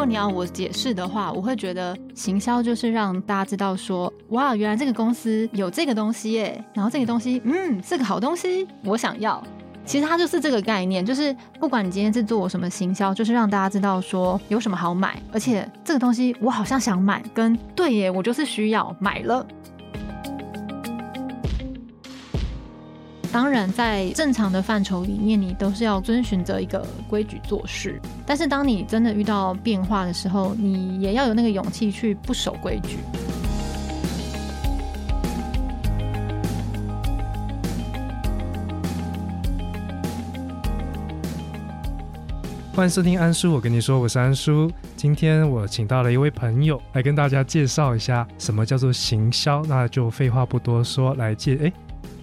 如果你要我解释的话，我会觉得行销就是让大家知道说，哇，原来这个公司有这个东西耶，然后这个东西，嗯，是个好东西，我想要。其实它就是这个概念，就是不管你今天是做什么行销，就是让大家知道说有什么好买，而且这个东西我好像想买，跟对耶，我就是需要买了。当然，在正常的范畴里面，你都是要遵循着一个规矩做事。但是，当你真的遇到变化的时候，你也要有那个勇气去不守规矩。欢迎收听安叔，我跟你说，我是安叔。今天我请到了一位朋友来跟大家介绍一下什么叫做行销。那就废话不多说，来介哎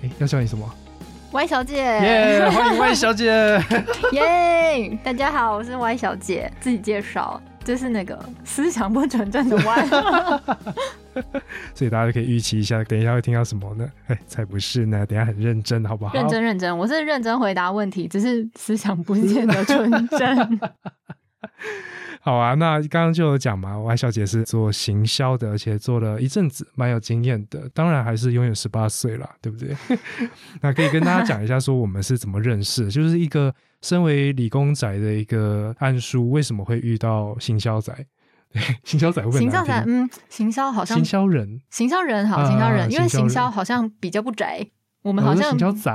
哎，要叫你什么？Y 小姐，耶！欢迎 Y 小姐，耶！大家好，我是 Y 小姐，自己介绍，这是那个思想不纯正的 Y，所以大家可以预期一下，等一下会听到什么呢？哎，才不是呢，等下很认真，好不好？认真认真，我是认真回答问题，只是思想不见得纯正。好啊，那刚刚就有讲嘛，Y 小姐是做行销的，而且做了一阵子，蛮有经验的。当然还是拥有十八岁啦，对不对？那可以跟大家讲一下，说我们是怎么认识，就是一个身为理工仔的一个暗叔，为什么会遇到行销仔？行销仔会行销仔，嗯，行销好像行销人，行销人好，行销人，因为行销好像比较不宅。我们好像行销仔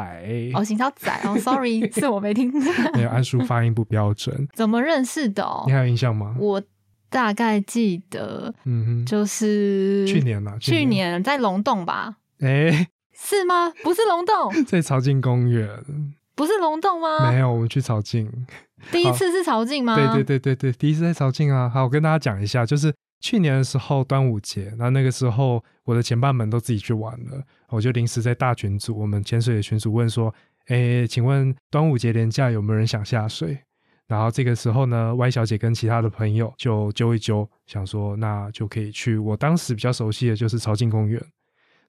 哦，行销仔哦，sorry，是我没听。没有，安叔发音不标准。怎么认识的？你还有印象吗？我大概记得，嗯哼，就是去年了，去年在龙洞吧？哎，是吗？不是龙洞，在朝境公园。不是龙洞吗？没有，我们去朝境。第一次是朝境吗？对对对对对，第一次在朝境啊。好，我跟大家讲一下，就是。去年的时候，端午节，那那个时候我的前半们都自己去玩了，我就临时在大群组，我们潜水的群组问说：“哎，请问端午节连假有没有人想下水？”然后这个时候呢，Y 小姐跟其他的朋友就揪一揪，想说那就可以去。我当时比较熟悉的就是朝境公园，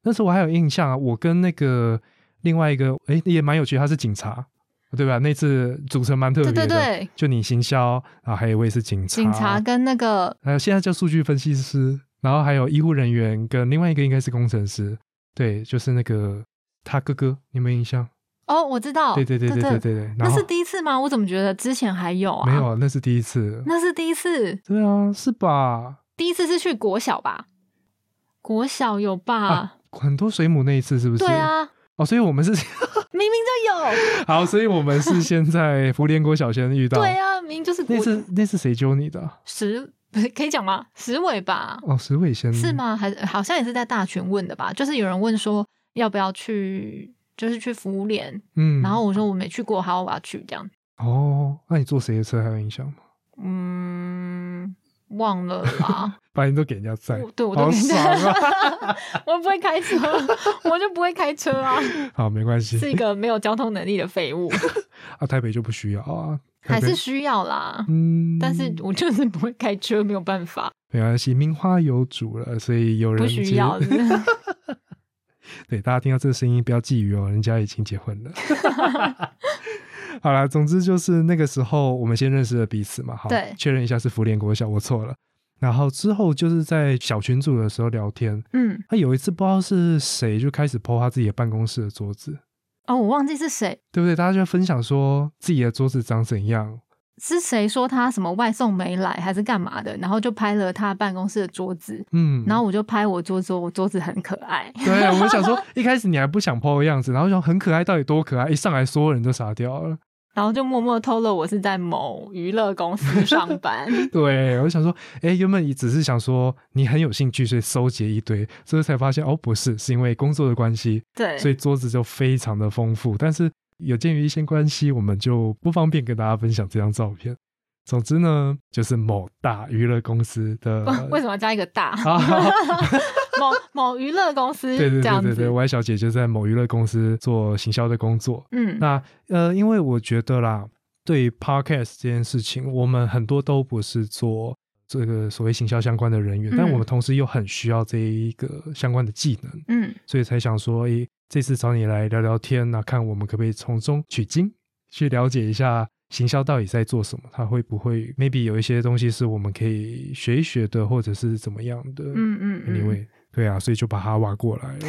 那时候我还有印象啊，我跟那个另外一个，哎，也蛮有趣，他是警察。对吧？那次组成蛮特别的，对对对，就你行销，然后还有一位是警察，警察跟那个，还有现在叫数据分析师，然后还有医护人员跟另外一个应该是工程师，对，就是那个他哥哥，你有没有印象？哦，我知道，对对对对对对对，那是第一次吗？我怎么觉得之前还有啊？没有，那是第一次，那是第一次，对啊，是吧？第一次是去国小吧？国小有吧？很多水母那一次是不是？对啊。哦，所以我们是 明明就有 好，所以我们是先在福联国小先遇到。对啊，明明就是那是那是谁揪你的？石 可以讲吗？石尾吧？哦，石尾先是吗？还是好像也是在大群问的吧？就是有人问说要不要去，就是去福联，嗯，然后我说我没去过，好，我要去这样。哦，那你坐谁的车还有印象吗？嗯。忘了啦，把你都给人家载，对我都给人家，我不会开车，我就不会开车啊。好，没关系，是一个没有交通能力的废物。啊，台北就不需要啊，还是需要啦。嗯，但是我就是不会开车，没有办法。没关系，名花有主了，所以有人不需要。对，大家听到这个声音不要觊觎哦，人家已经结婚了。好啦，总之就是那个时候，我们先认识了彼此嘛。好，确认一下是福联国小，我错了。然后之后就是在小群组的时候聊天。嗯，他有一次不知道是谁就开始剖他自己的办公室的桌子。哦，我忘记是谁，对不对？大家就分享说自己的桌子长怎样。是谁说他什么外送没来还是干嘛的？然后就拍了他办公室的桌子。嗯，然后我就拍我桌子，我桌子很可爱。对，我想说 一开始你还不想剖的样子，然后想很可爱，到底多可爱？一上来所有人都傻掉了。然后就默默透露我是在某娱乐公司上班。对，我想说，哎，原本你只是想说你很有兴趣，所以收集一堆，所以才发现哦，不是，是因为工作的关系。对，所以桌子就非常的丰富。但是有鉴于一些关系，我们就不方便跟大家分享这张照片。总之呢，就是某大娱乐公司的。为什么要加一个大？某某娱乐公司，对对对对对，Y 小姐就在某娱乐公司做行销的工作。嗯，那呃，因为我觉得啦，对于 Podcast 这件事情，我们很多都不是做这个所谓行销相关的人员，但我们同时又很需要这一个相关的技能。嗯，所以才想说，诶，这次找你来聊聊天，那看我们可不可以从中取经，去了解一下。行销到底在做什么？他会不会 maybe 有一些东西是我们可以学一学的，或者是怎么样的？嗯嗯嗯，因为对啊，所以就把他挖过来了。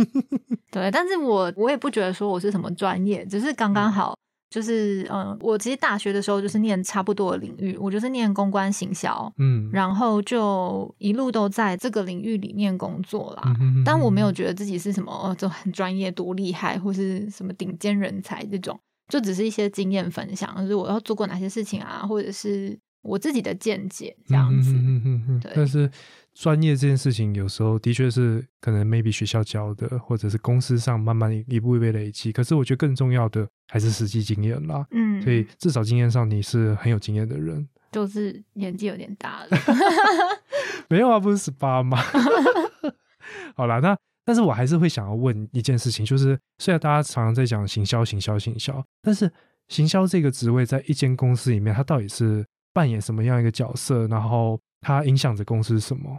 对，但是我我也不觉得说我是什么专业，只是刚刚好。就是嗯，我其实大学的时候就是念差不多的领域，我就是念公关行销，嗯，然后就一路都在这个领域里面工作啦。嗯但我没有觉得自己是什么哦，就很专业、多厉害，或是什么顶尖人才这种，就只是一些经验分享，就是我要做过哪些事情啊，或者是我自己的见解这样子。嗯嗯嗯对但是专业这件事情，有时候的确是可能 maybe 学校教的，或者是公司上慢慢一步一步累积。可是我觉得更重要的还是实际经验啦。嗯，所以至少经验上你是很有经验的人。就是年纪有点大了。没有啊，不是十八吗？好啦，那但是我还是会想要问一件事情，就是虽然大家常常在讲行销、行销、行销，但是行销这个职位在一间公司里面，它到底是扮演什么样一个角色？然后它影响着公司什么？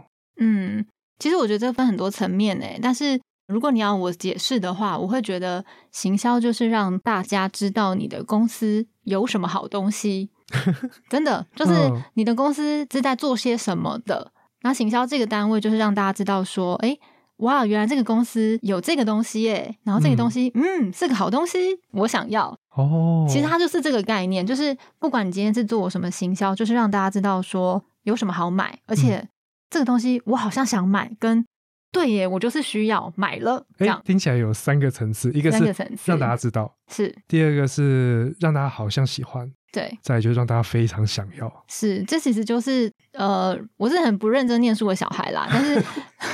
嗯，其实我觉得这分很多层面诶，但是如果你要我解释的话，我会觉得行销就是让大家知道你的公司有什么好东西，真的就是嗯你的公司是在做些什么的。那行销这个单位就是让大家知道说，哎，哇，原来这个公司有这个东西耶，然后这个东西，嗯，是个好东西，我想要。哦，其实它就是这个概念，就是不管你今天是做什么行销，就是让大家知道说有什么好买，而嗯且这个东西我好像想买，跟对耶，我就是需要买了这哎样，听起来有三个层次，一个是让大家知道，是。第二个是让大家好像喜欢，对，再来就是让大家非常想要。是这其实就是呃，我是很不认真念书的小孩啦，但是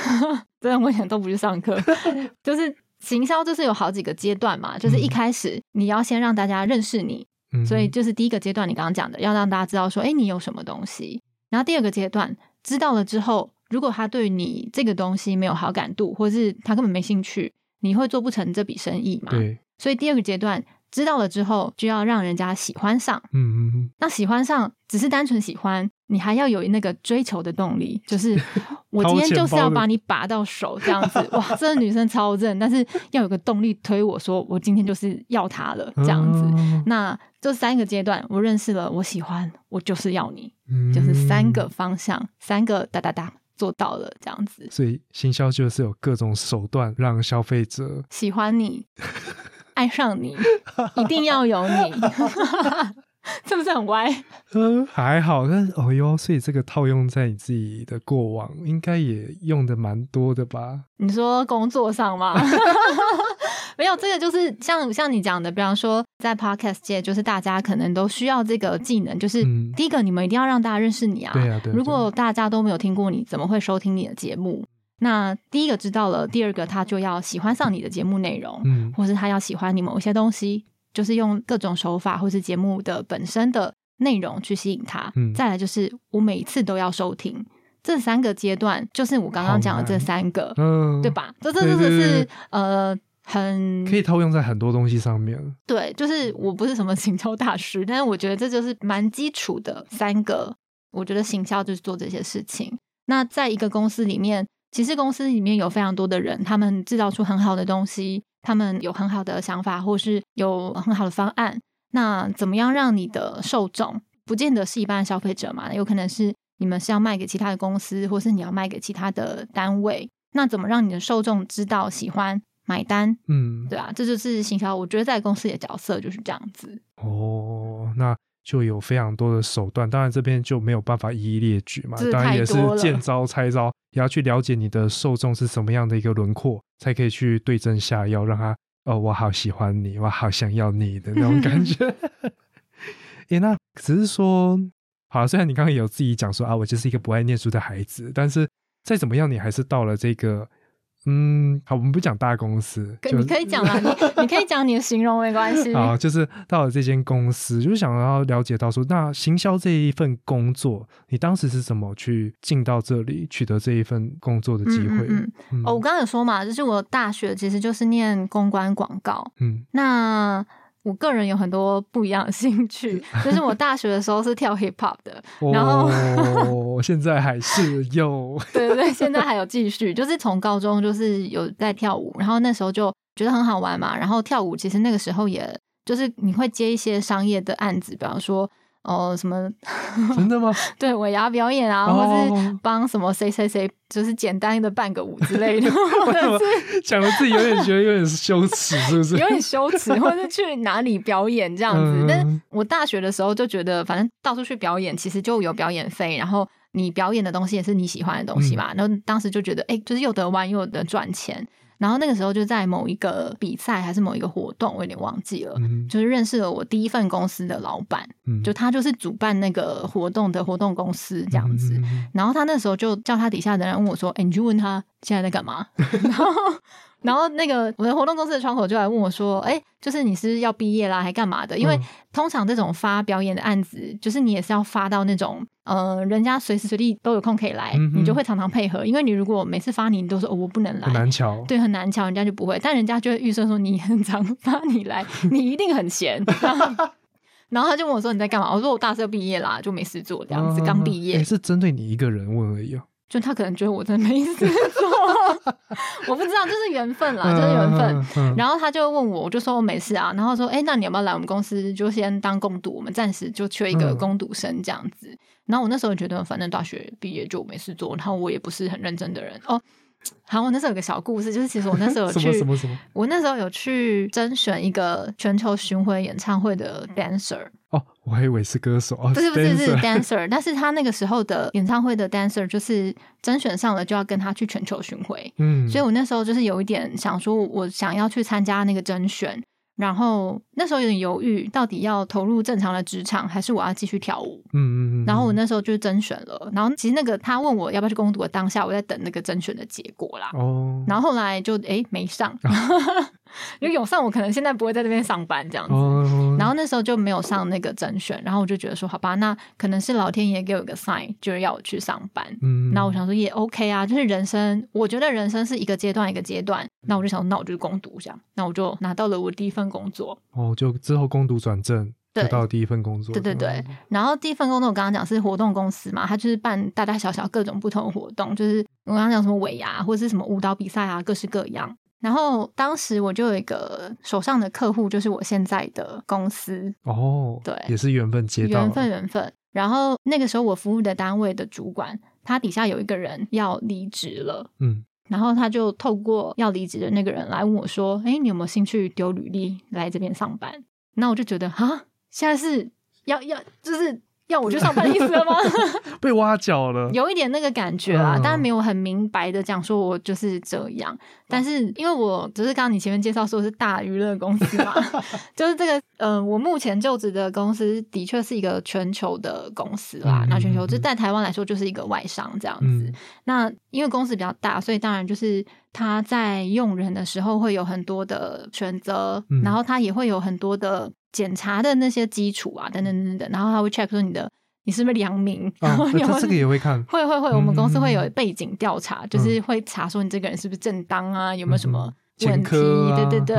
真的我以前都不去上课，就是行销就是有好几个阶段嘛，就是一嗯。开始你要先让大家认识你，嗯，所以就是第一个阶段，你刚刚讲的，要让大家知道说，哎，你有什么东西。然后第二个阶段，知道了之后，如果他对你这个东西没有好感度，或是他根本没兴趣，你会做不成这笔生意嘛？。对，所以第二个阶段，知道了之后，就要让人家喜欢上。嗯嗯嗯，那喜欢上只是单纯喜欢，你还要有那个追求的动力，就是 我今天就是要把你拔到手这样子。哇，这个女生超正，但是要有个动力推我说，我今天就是要她了这样子。哦那这三个阶段，我认识了，我喜欢，我就是要你，嗯就是三个方向，三个哒哒哒做到了，这样子。所以行销就是有各种手段让消费者喜欢你，爱上你，一定要有你，是不是很歪？嗯还好，但是哦哟，所以这个套用在你自己的过往，应该也用的蛮多的吧？你说工作上吗？没有，这个就是像像你讲的，比方说在 podcast 界，就是大家可能都需要这个技能，就是嗯第一个，你们一定要让大家认识你啊。对啊对啊如果大家都没有听过你，怎么会收听你的节目？那第一个知道了，第二个他就要喜欢上你的节目内容，嗯或是他要喜欢你某一些东西，就是用各种手法或是节目的本身的内容去吸引他。嗯再来就是我每一次都要收听，这三个阶段就是我刚刚讲的这三个，嗯，对？吧？这这这这是呃很可以套用在很多东西上面。对，就是我不是什么行销大师，但是我觉得这就是蛮基础的三个。我觉得行销就是做这些事情。那在一个公司里面，其实公司里面有非常多的人，他们制造出很好的东西，他们有很好的想法，或是有很好的方案。那怎么样让你的受众，不见得是一般的消费者嘛？有可能是你们是要卖给其他的公司，或是你要卖给其他的单位。那怎么让你的受众知道、喜欢、买单？嗯，对啊，这就是行销。我觉得在公司里的角色就是这样子。哦，那就有非常多的手段，当然这边就没有办法一一列举嘛这，当然也是见招拆招，也要去了解你的受众是什么样的一个轮廓，才可以去对症下药，让他哦，我好喜欢你，我好想要你的那种感觉。诶，那只是说，好，虽然你刚刚有自己讲说啊，我就是一个不爱念书的孩子，但是再怎么样，你还是到了这个。嗯，好，我们不讲大公司，可你可以讲啊，你你可以讲你的形容没关系。好，就是到了这间公司，就是想要了解到说，那行销这一份工作，你当时是怎么去进到这里，取得这一份工作的机会？嗯嗯嗯哦，我刚刚有说嘛，就是我大学其实就是念公关广告。嗯那我个人有很多不一样的兴趣，就是我大学的时候是跳 hip hop 的，然后哦，现在还是有，对对对，现在还有继续，就是从高中就是有在跳舞，然后那时候就觉得很好玩嘛，然后跳舞其实那个时候也就是你会接一些商业的案子，比方说。哦，什么？真的吗？对，尾牙表演啊，或是帮什么谁谁谁，就是简单的伴个舞之类的，或者是讲的自己有点觉得有点羞耻，是不是？有点羞耻，或者是去哪里表演这样子。但我大学的时候就觉得，反正到处去表演，其实就有表演费，然后你表演的东西也是你喜欢的东西嘛。然后当时就觉得，哎，就是又得玩又得赚钱。然后那个时候就在某一个比赛还是某一个活动，我有点忘记了，就是认识了我第一份公司的老板，就他就是主办那个活动的活动公司这样子。然后他那时候就叫他底下的人问我说：“哎，你去问他现在在干嘛？” 然后。然后那个我的活动公司的窗口就来问我说：“哎，就是你是要毕业啦，还干嘛的？因为通常这种发表演的案子，就是你也是要发到那种呃，人家随时随地都有空可以来，你就会常常配合。因为你如果每次发你，你都说哦我不能来，很难瞧，对，很难瞧，人家就不会。但人家就会预设说你很常发你来，你一定很闲。然后他就问我说你在干嘛？我说我大四毕业啦，就没事做这样子，刚毕业。是针对你一个人问而已啊。”就他可能觉得我真的没事做，我不知道，就是缘分啦，就是缘分。然后他就问我，我就说我没事啊。然后说，哎，那你要不要来我们公司，就先当攻读？我们暂时就缺一个攻读生这样子。然后我那时候觉得，反正大学毕业就没事做，然后我也不是很认真的人哦。好，我那时候有个小故事，就是其实我那时候有去，什么什么，我那时候有去甄选一个全球巡回演唱会的 dancer。哦，我还以为是歌手，不是不是是 dancer，但是他那个时候的演唱会的 dancer 就是甄选上了就要跟他去全球巡回，嗯，所以我那时候就是有一点想说，我想要去参加那个甄选。然后那时候有点犹豫，到底要投入正常的职场，还是我要继续跳舞？嗯嗯嗯。然后我那时候就是甄选了。然后其实那个他问我要不要去攻读的当下，我在等那个甄选的结果啦。哦。然后后来就哎没上，因为永上我可能现在不会在这边上班这样子。哦。然后那时候就没有上那个甄选，然后我就觉得说好吧，那可能是老天爷给我一个 sign，就是要我去上班。嗯。那我想说也 OK 啊，就是人生，我觉得人生是一个阶段一个阶段。那我就想，那我就攻读这样，那我就拿到了我第一份。工作哦，就之后攻读转正，得到第一份工作。对对对，然后第一份工作我刚刚讲是活动公司嘛，他就是办大大小小各种不同的活动，就是我刚刚讲什么尾牙或者是什么舞蹈比赛啊，各式各样。然后当时我就有一个手上的客户，就是我现在的公司哦，对，也是缘分接到缘分缘分。然后那个时候我服务的单位的主管，他底下有一个人要离职了，嗯。然后他就透过要离职的那个人来问我说：“哎，你有没有兴趣丢履历来这边上班？”那我就觉得啊，现在是要要就是。要我去上班的意思了吗？被挖角了，有一点那个感觉啦，但是没有很明白的讲说我就是这样。但是因为我只是刚刚你前面介绍说是大娱乐公司嘛，就是这个呃，我目前就职的公司的确是一个全球的公司啦。那全球就在台湾来说就是一个外商这样子。那因为公司比较大，所以当然就是他在用人的时候会有很多的选择，然后他也会有很多的。检查的那些基础啊，等等等等，然后他会 check 说你的你是不是良民，然后他这个也会看，会会会，我们公司会有背景调查，就是会查说你这个人是不是正当啊，有没有什么问题，对对对。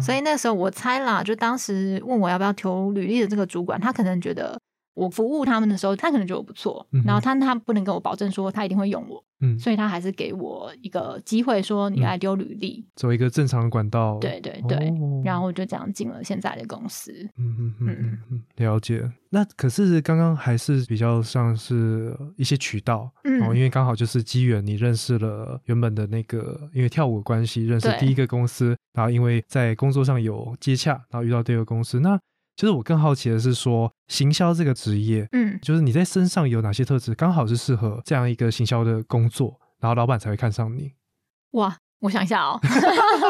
所以那时候我猜啦，就当时问我要不要投履历的这个主管，他可能觉得我服务他们的时候，他可能觉得我不错，然后他他不能跟我保证说他一定会用我。嗯，所以他还是给我一个机会，说你来丢履历，走一个正常的管道。对对对，然后我就这样进了现在的公司。嗯嗯嗯嗯，了解。那可是刚刚还是比较像是一些渠道，嗯哦，因为刚好就是机缘，你认识了原本的那个，因为跳舞关系认识第一个公司，然后因为在工作上有接洽，然后遇到第二个公司，那。就是我更好奇的是说，行销这个职业，嗯，就是你在身上有哪些特质，刚好是适合这样一个行销的工作，然后老板才会看上你。哇，我想一下哦，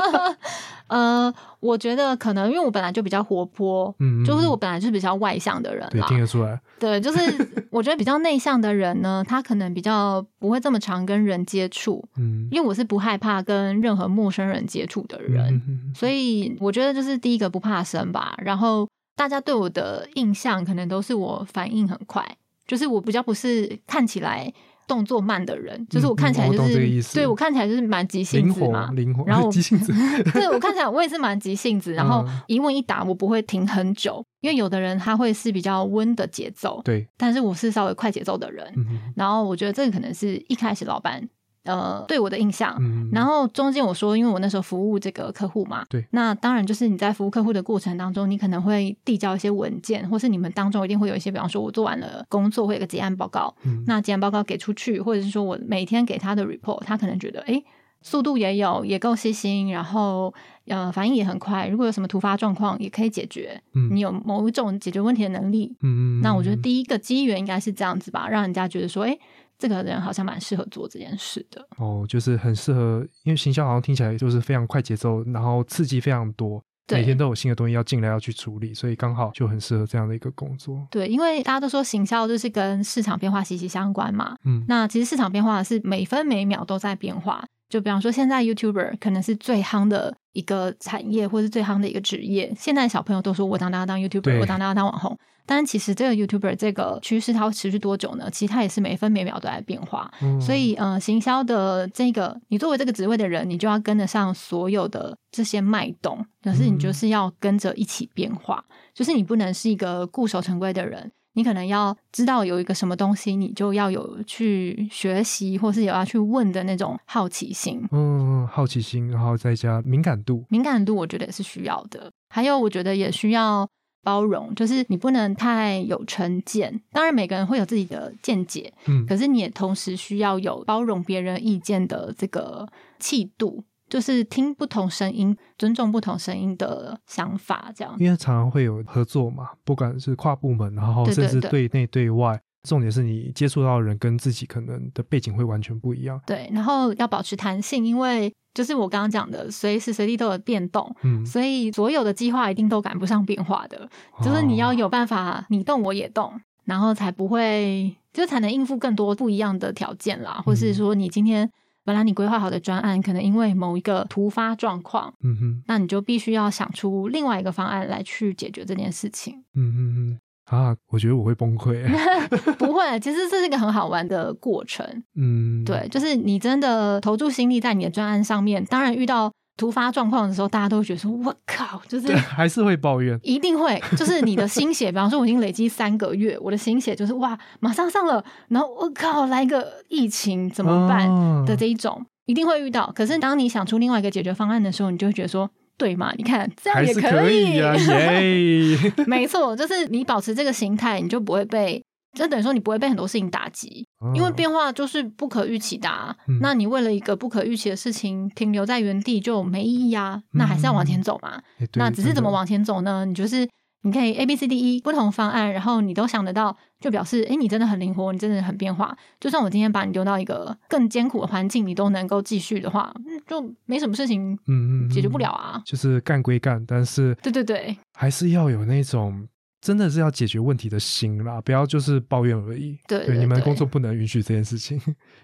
呃，我觉得可能因为我本来就比较活泼，嗯，就是我本来就是比较外向的人，对，听得出来。对，就是我觉得比较内向的人呢，他可能比较不会这么常跟人接触，嗯，因为我是不害怕跟任何陌生人接触的人，所以我觉得就是第一个不怕生吧，然后。大家对我的印象可能都是我反应很快，就是我比较不是看起来动作慢的人，就是我看起来就是对我看起来就是蛮急性子嘛，灵活，然后 急性子，对我看起来我也是蛮急性子，然后一问一答我不会停很久，因为有的人他会是比较温的节奏，对，但是我是稍微快节奏的人，然后我觉得这个可能是一开始老板呃对我的印象。嗯，然后中间我说，因为我那时候服务这个客户嘛，对，那当然就是你在服务客户的过程当中，你可能会递交一些文件，或是你们当中一定会有一些，比方说我做完了工作会有个结案报告，嗯那结案报告给出去，或者是说我每天给他的 report，他可能觉得诶速度也有，也够细心，然后呃反应也很快，如果有什么突发状况也可以解决，嗯你有某一种解决问题的能力，嗯，那我觉得第一个机缘应该是这样子吧，让人家觉得说，诶这个人好像蛮适合做这件事的。哦，就是很适合，因为行销好像听起来就是非常快节奏，然后刺激非常多，每天都有新的东西要进来要去处理，所以刚好就很适合这样的一个工作。对，因为大家都说行销就是跟市场变化息息相关嘛。嗯那其实市场变化是每分每秒都在变化。就比方说，现在 YouTuber 可能是最夯的一个产业，或是最夯的一个职业。现在小朋友都说我长大家当 YouTuber，我长大家当网红。但其实这个 YouTuber 这个趋势它会持续多久呢？其实它也是每分每秒都在变化。嗯所以，呃，行销的这个，你作为这个职位的人，你就要跟得上所有的这些脉动，可是你就是要跟着一起变化，就是你不能是一个固守成规的人，你可能要知道有一个什么东西，你就要有去学习，或是有要去问的那种好奇心。嗯，好奇心，然后再加敏感度。敏感度，我觉得也是需要的。还有，我觉得也需要包容，就是你不能太有成见。当然，每个人会有自己的见解，嗯可是你也同时需要有包容别人意见的这个气度，就是听不同声音、尊重不同声音的想法，这样。因为常常会有合作嘛，不管是跨部门，然后甚至对对内对外，重点是你接触到的人跟自己可能的背景会完全不一样。对，然后要保持弹性，因为就是我刚刚讲的，随时随地都有变动，嗯，所以所有的计划一定都赶不上变化的。就是你要哦有办法，你动我也动，然后才不会，就才能应付更多不一样的条件啦，或是说你今天本来你规划好的专案，可能因为某一个突发状况，嗯哼，那你就必须要想出另外一个方案来去解决这件事情。嗯嗯嗯，啊，我觉得我会崩溃。不会，其实这是一个很好玩的过程。嗯，对，就是你真的投注心力在你的专案上面，当然遇到突发状况的时候，大家都会觉得说：“我靠！”就是对，还是会抱怨。一定会，就是你的心血，比方说我已经累积三个月，我的心血就是哇，马上上了，然后我靠，来个疫情怎么办哦的这一种，一定会遇到。可是当你想出另外一个解决方案的时候，你就会觉得说，对嘛？你看这样也可以以啊，耶！没错，就是你保持这个心态，你就不会被，就等于说你不会被很多事情打击，因为哦变化就是不可预期的、啊。嗯那你为了一个不可预期的事情停留在原地就没意义啊，那还是要往前走嘛。那只是怎么往前走呢？你就是你可以 A B C D E 不同方案，然后你都想得到，就表示诶你真的很灵活，你真的很变化。就算我今天把你丢到一个更艰苦的环境，你都能够继续的话，嗯就没什么事情嗯嗯解决不嗯了啊。就是干归干，但是对对对，还是要有那种真的是要解决问题的心啦，不要就是抱怨而已。对对对你们工作不能允许这件事情，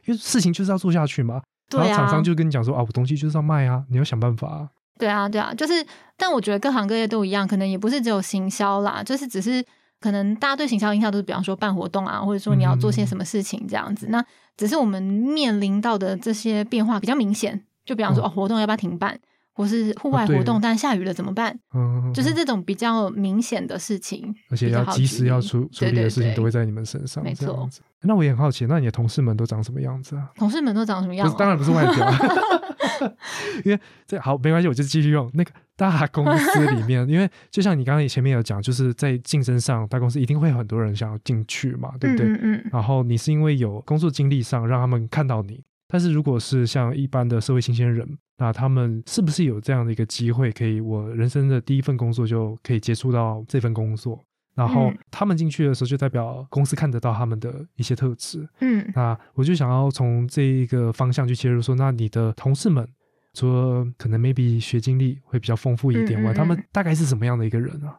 因为事情就是要做下去嘛。对啊然后厂商就跟你讲说啊，我东西就是要卖啊，你要想办法、啊。对啊，对啊，就是，但我觉得各行各业都一样，可能也不是只有行销啦，就是只是可能大家对行销印象都是，比方说办活动啊，或者说你要做些什么事情这样子。那只是我们面临到的这些变化比较明显，就比方说、哦哦，活动要不要停办，或是户外活动，但下雨了怎么办？嗯，就是这种比较明显的事情，而且要及时要处处理的事情都会在你们身上，没错。那我也很好奇，那你的同事们都长什么样子啊？同事们都长什么样、不是，当然不是外表，因为这好没关系，我就继续用那个大公司里面，因为就像你刚刚前面有讲，就是在竞争上，大公司一定会有很多人想要进去嘛，对不对？嗯嗯嗯，然后你是因为有工作经历上让他们看到你，但是如果是像一般的社会新鲜人，那他们是不是有这样的一个机会，可以我人生的第一份工作就可以接触到这份工作？然后嗯他们进去的时候，就代表公司看得到他们的一些特质。嗯那我就想要从这一个方向去切入，说，那你的同事们，除了可能 maybe 学经历会比较丰富一点外，嗯嗯嗯他们大概是什么样的一个人啊？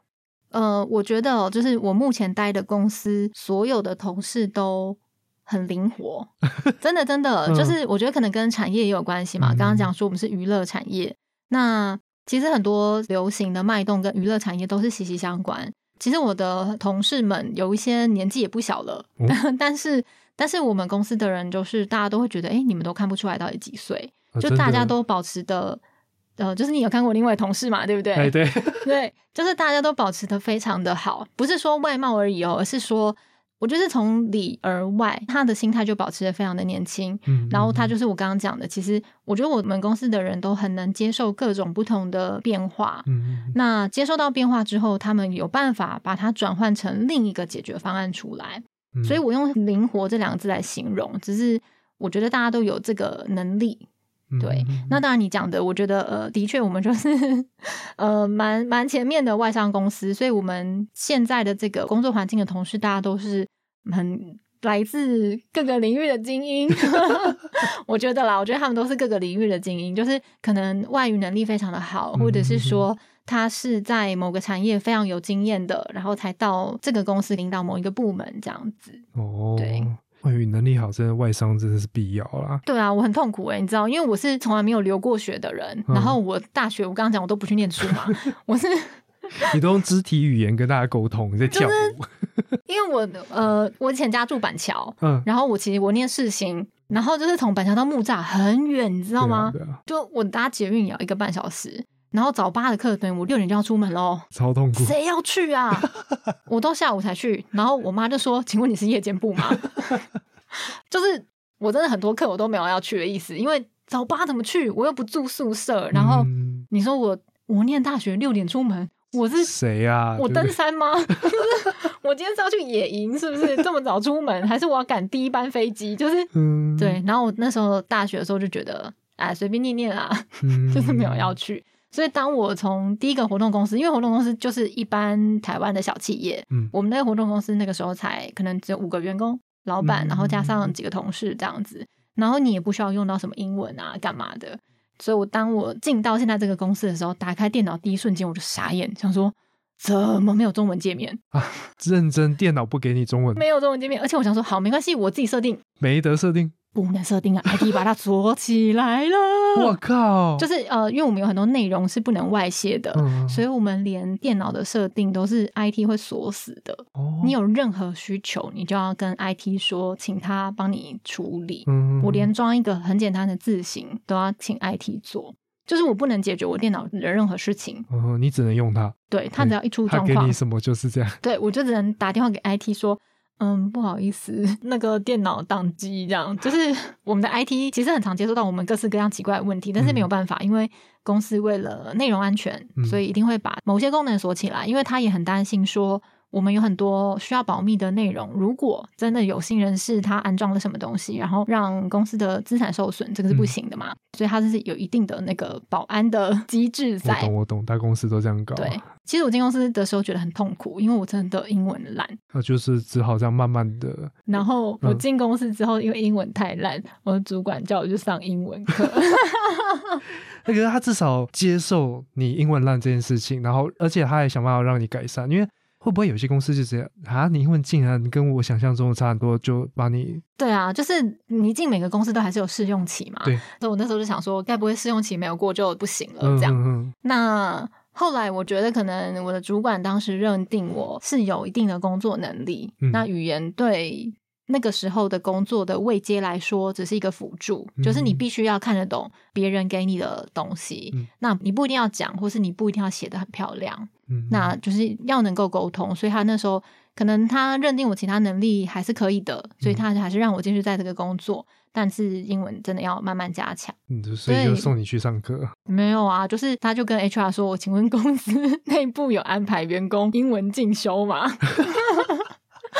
呃，我觉得哦就是我目前待的公司，所有的同事都很灵活，真的真的，嗯就是我觉得可能跟产业也有关系嘛。嗯刚刚讲说我们是娱乐产业，那其实很多流行的脉动跟娱乐产业都是息息相关。其实我的同事们有一些年纪也不小了，哦 但是但是我们公司的人就是大家都会觉得，哎，你们都看不出来到底几岁，就大家都保持的。呃，就是你有看过另外同事嘛，对不对？哎对，对，就是大家都保持的非常的好，不是说外貌而已哦，而是说我觉得从里而外，他的心态就保持的非常的年轻。嗯，然后他就是我刚刚讲的，其实我觉得我们公司的人都很能接受各种不同的变化。嗯，嗯那接受到变化之后，他们有办法把它转换成另一个解决方案出来。嗯所以我用灵活这两个字来形容，只是我觉得大家都有这个能力。对，嗯那当然你讲的，我觉得呃，的确我们就是 呃蛮蛮前面的外商公司，所以我们现在的这个工作环境的同事，大家都是很来自各个领域的精英。我觉得啦，我觉得他们都是各个领域的精英，就是可能外语能力非常的好，或者是说。他是在某个产业非常有经验的，然后才到这个公司领导某一个部门这样子。哦，对，外语能力好，真的外商真的是必要啦。对啊，我很痛苦诶、你知道，因为我是从来没有留过学的人，嗯然后我大学我刚刚讲我都不去念书嘛，我是 你都用肢体语言跟大家沟通，你在跳舞。因为我呃，我以前家住板桥，嗯，然后我其实我念世新，然后就是从板桥到木栅很远，你知道吗？对啊，啊就我搭捷运也要一个半小时，然后早八的课程我六点就要出门喽。超痛苦。谁要去啊？我到下午才去，然后我妈就说：“请问你是夜间部吗？” 就是我真的很多课我都没有要去的意思，因为早八怎么去？我又不住宿舍。然后嗯你说我我念大学六点出门，我是谁呀？我登山吗？就 是我今天是要去野营，是不是这么早出门？还是我要赶第一班飞机？就是嗯，对。然后我那时候大学的时候就觉得，哎，随便念念啊，嗯，就是没有要去。所以当我从第一个活动公司，因为活动公司就是一般台湾的小企业，嗯我们那个活动公司那个时候才可能只有五个员工，老板，嗯然后加上几个同事这样子，然后你也不需要用到什么英文啊，干嘛的。所以我当我进到现在这个公司的时候，打开电脑第一瞬间我就傻眼，想说怎么没有中文界面啊？认真，电脑不给你中文，没有中文界面，而且我想说好没关系，我自己设定，没得设定。不能设定啊，IT 把它锁起来了。我靠，就是呃，因为我们有很多内容是不能外泄的，嗯所以我们连电脑的设定都是 IT 会锁死的。哦你有任何需求，你就要跟 IT 说，请他帮你处理。嗯我连装一个很简单的字型都要请 IT 做，就是我不能解决我电脑的任何事情。嗯，你只能用它，对它只要一出状况它给你，什么就是这样。对我就只能打电话给 IT 说。嗯，不好意思，那个电脑宕机，这样。就是我们的 IT 其实很常接触到我们各式各样奇怪的问题，但是没有办法，因为公司为了内容安全，嗯。所以一定会把某些功能锁起来，因为他也很担心说我们有很多需要保密的内容，如果真的有心人士他安装了什么东西，然后让公司的资产受损，这个是不行的嘛，所以它是有一定的那个保安的 机制在我。懂，我懂，大公司都这样搞。对，其实我进公司的时候觉得很痛苦，因为我真的英文烂。那就是只好这样慢慢的。然后我嗯进公司之后，因为英文太烂，我的主管叫我去上英文课。那个他至少接受你英文烂这件事情，然后而且他还想办法让你改善，因为会不会有些公司就这样啊？你英文竟然跟我想象中的差很多，就把你对啊，就是你进每个公司都还是有试用期嘛。对，所以我那时候就想说，该不会试用期没有过就不行了？嗯这样。嗯那后来我觉得可能我的主管当时认定我是有一定的工作能力，嗯那语言对那个时候的工作的位阶来说只是一个辅助，嗯就是你必须要看得懂别人给你的东西，嗯那你不一定要讲，或是你不一定要写的很漂亮，嗯，那就是要能够沟通。所以他那时候可能他认定我其他能力还是可以的，所以他还是让我继续在这个工作，但是英文真的要慢慢加强。嗯所以就送你去上课。没有啊，就是他就跟 HR 说：“我请问公司 内部有安排员工英文进修吗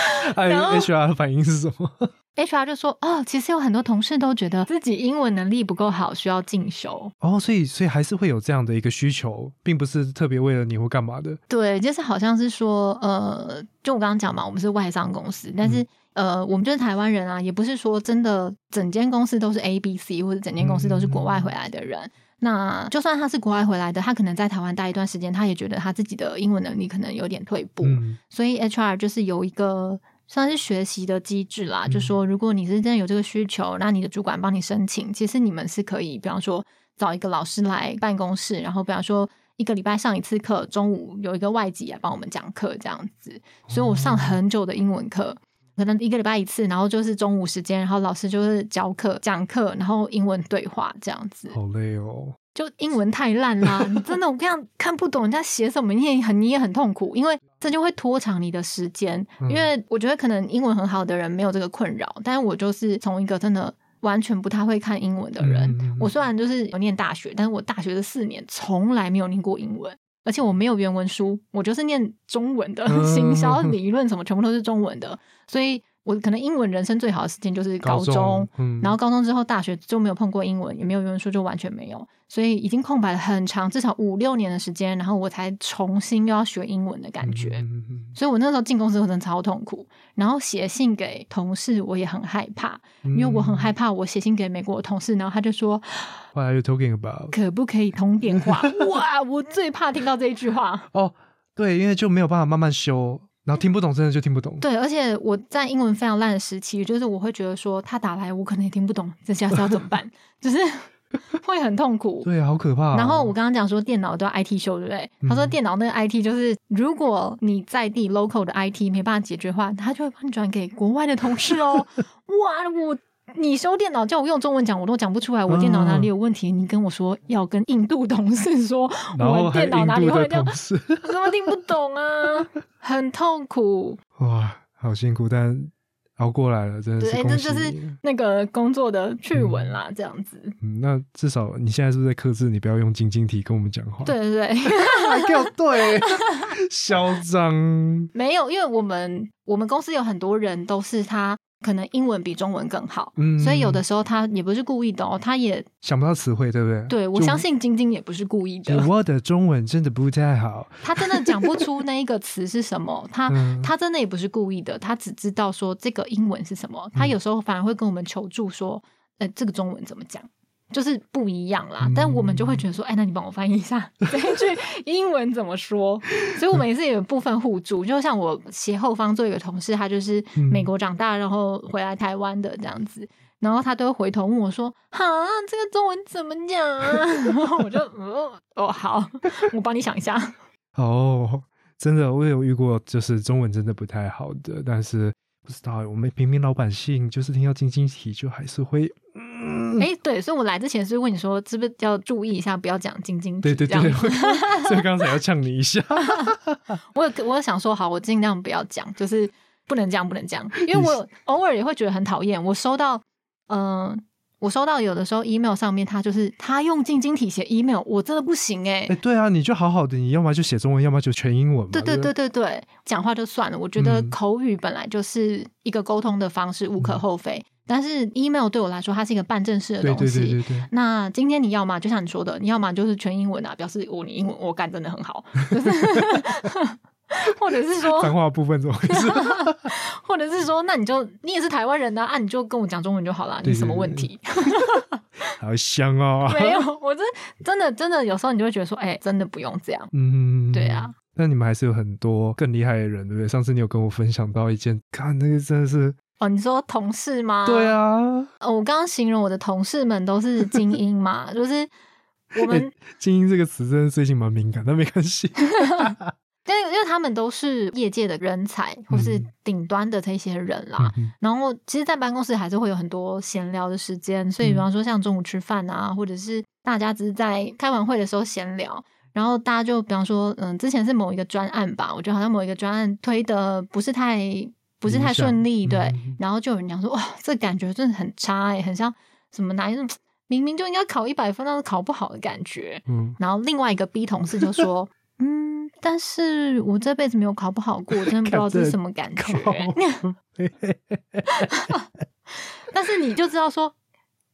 哎然后，HR 的反应是什么？？”HR 就说：“哦，其实有很多同事都觉得自己英文能力不够好，需要进修。哦，所以所以还是会有这样的一个需求，并不是特别为了你或干嘛的。对，就是好像是说，呃，就我刚刚讲嘛，我们是外商公司，但是、呃，我们就是台湾人啊，也不是说真的整间公司都是 A、B、C，或者整间公司都是国外回来的人。那就算他是国外回来的，他可能在台湾待一段时间，他也觉得他自己的英文能力可能有点退步。嗯所以 HR 就是有一个算是学习的机制啦，嗯就说如果你是真的有这个需求，那你的主管帮你申请，其实你们是可以，比方说找一个老师来办公室，然后比方说一个礼拜上一次课，中午有一个外籍来帮我们讲课这样子。所以我上很久的英文课。可能一个礼拜一次，然后就是中午时间，然后老师就是教课、讲课，然后英文对话这样子。好累哦。就英文太烂啦，你真的我跟你讲看不懂人家写什么，你也很你也很痛苦，因为这就会拖长你的时间。嗯因为我觉得可能英文很好的人没有这个困扰，但是我就是从一个真的完全不太会看英文的人。我虽然就是有念大学，但是我大学的四年从来没有念过英文。而且我没有原文书，我就是念中文的，嗯。行销理论什么全部都是中文的，所以我可能英文人生最好的时间就是高中，嗯，然后高中之后大学就没有碰过英文，也没有英文书，就完全没有，所以已经空白了很长，至少五六年的时间，然后我才重新又要学英文的感觉。嗯嗯嗯所以我那时候进公司真的超痛苦，然后写信给同事我也很害怕，嗯因为我很害怕我写信给美国的同事，然后他就说 What are you talking about？可不可以通电话？哇，我最怕听到这一句话。哦，对，因为就没有办法慢慢修，然后听不懂，真的就听不懂。对，而且我在英文非常烂的时期，就是我会觉得说他打来我可能也听不懂，这下是要怎么办？就是会很痛苦。对，好可怕哦。然后我刚刚讲说电脑都要 IT 修，对不对？他说嗯电脑那个 IT 就是，如果你在地 local 的 IT 没办法解决的话，他就会帮你转给国外的同事哦。哇，我你修电脑叫我用中文讲，我都讲不出来，我电脑哪里有问题？你跟我说要跟印度同事说，我电脑哪里坏掉，我根本听不懂啊，很痛苦。哇，好辛苦，但熬过来了，真的是恭喜这就是。那个工作的趣闻啦，这样子。嗯，那至少你现在是不是在克制？你不要用晶晶体跟我们讲话。对对对。还给我对，嚣张。没有，因为我们我们公司有很多人都是他可能英文比中文更好，嗯所以有的时候他也不是故意的哦，他也想不到词汇，对不对？对我相信晶晶也不是故意就的，我的中文真的不太好。他真的讲不出那一个词是什么，他、嗯他真的也不是故意的，他只知道说这个英文是什么，他有时候反而会跟我们求助说，呃，这个中文怎么讲？就是不一样啦，嗯但我们就会觉得说，哎，那你帮我翻译一下 这一句英文怎么说？所以我们也是有部分互助。就像我斜后方做一个同事，他就是嗯美国长大，然后回来台湾的这样子，然后他都会回头问我说：“哈，这个中文怎么讲啊？” 然后我就哦哦好，我帮你想一下。哦，真的，我有遇过，就是中文真的不太好的，但是不知道我们平民老百姓，就是听到晶晶体就还是会，嗯，哎、对，所以我来之前是问你说，是不是要注意一下，不要讲晶晶体对对对，所以刚才要呛你一下。我有我有想说，好，我尽量不要讲，就是不能这样，不能这样，因为我偶尔也会觉得很讨厌。我收到，嗯、我收到有的时候 email 上面，他就是他用晶晶体写 email，我真的不行哎、哎，对啊，你就好好的，你要么就写中文，要么就全英文嘛。对对不对对对，讲话就算了。我觉得嗯口语本来就是一个沟通的方式，无可厚非。但是 email 对我来说，它是一个半正式的对对东西。对对对，那今天你要么就像你说的，你要么就是全英文啊，表示我你英文我干真的很好，就 是或者是说脏话部分怎么回事？或者是说，那你就你也是台湾人呐、啊，你就跟我讲中文就好了，对你什么问题？好香哦。没有，我真真的真的有时候你就会觉得说，哎、真的不用这样。嗯，对啊。那你们还是有很多更厉害的人，对不对？上次你有跟我分享到一件，看那个真的是，哦，你说同事吗？对啊，哦，我刚刚形容我的同事们都是精英嘛，就是我们，精英这个词真的最近蛮敏感，但没关系。因为因为他们都是业界的人才，或是嗯顶端的这些人啦。嗯然后，其实，在办公室还是会有很多闲聊的时间，所以，嗯比方说像中午吃饭啊，或者是大家只是在开完会的时候闲聊，然后大家就比方说，嗯，之前是某一个专案吧，我觉得好像某一个专案推的不是太不是太顺利，对，嗯然后就有人讲说，哇，这感觉真的很差哎、很像什么哪一种明明就应该考一百分，但是考不好的感觉。嗯，然后另外一个 B 同事就说。嗯，但是我这辈子没有考不好过，我真的不知道这是什么感觉。但是你就知道说，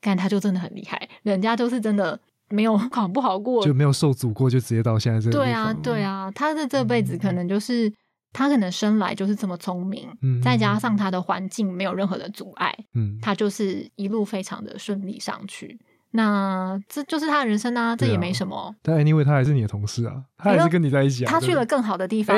看他就真的很厉害，人家就是真的没有考不好过。就没有受阻过，就直接到现在这个对啊，对，啊，他的这辈子可能就是他可能生来就是这么聪明，嗯再加上他的环境没有任何的阻碍，嗯，他就是一路非常的顺利上去。那这就是他的人生啊，这也没什么。但 anyway 他还是你的同事啊，他还是跟你在一起啊。他去了更好的地方。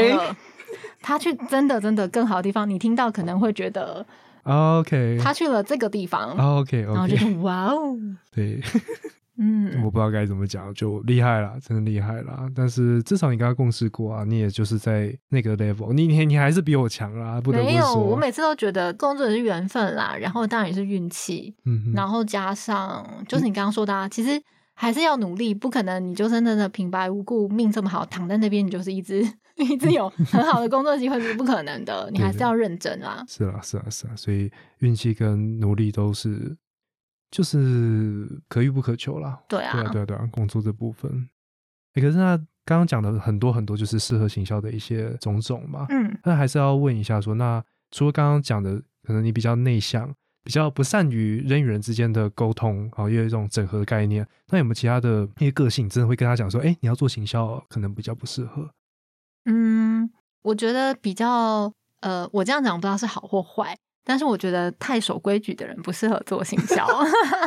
他去真的真的更好的地方，你听到可能会觉得啊 OK，他去了这个地方，啊 OK 然后就得哇哦，对，嗯，我不知道该怎么讲，就厉害啦，真的厉害啦。但是至少你跟他共事过啊，你也就是在那个 level，你你你还是比我强啦，不得不没有，我每次都觉得工作也是缘分啦，然后当然也是运气，嗯，然后加上就是你刚刚说的、啊，其实还是要努力，不可能你就真的的平白无故命这么好躺在那边，你就是一直 一直有很好的工作机会是不可能的，你 还是要认真啦。是啊，是啊，是啊，所以运气跟努力都是就是可遇不可求啦。对啊，对啊，对啊，对啊，工作这部分。欸可是那刚刚讲的很多很多就是适合行销的一些种种嘛，嗯那还是要问一下说，那除了刚刚讲的，可能你比较内向，比较不善于人与人之间的沟通，好，也有一种整合的概念，那有没有其他的一些个性，真的会跟他讲说，哎、你要做行销，可能比较不适合？嗯，我觉得比较呃，我这样讲不知道是好或坏，但是我觉得太守规矩的人不适合做行销。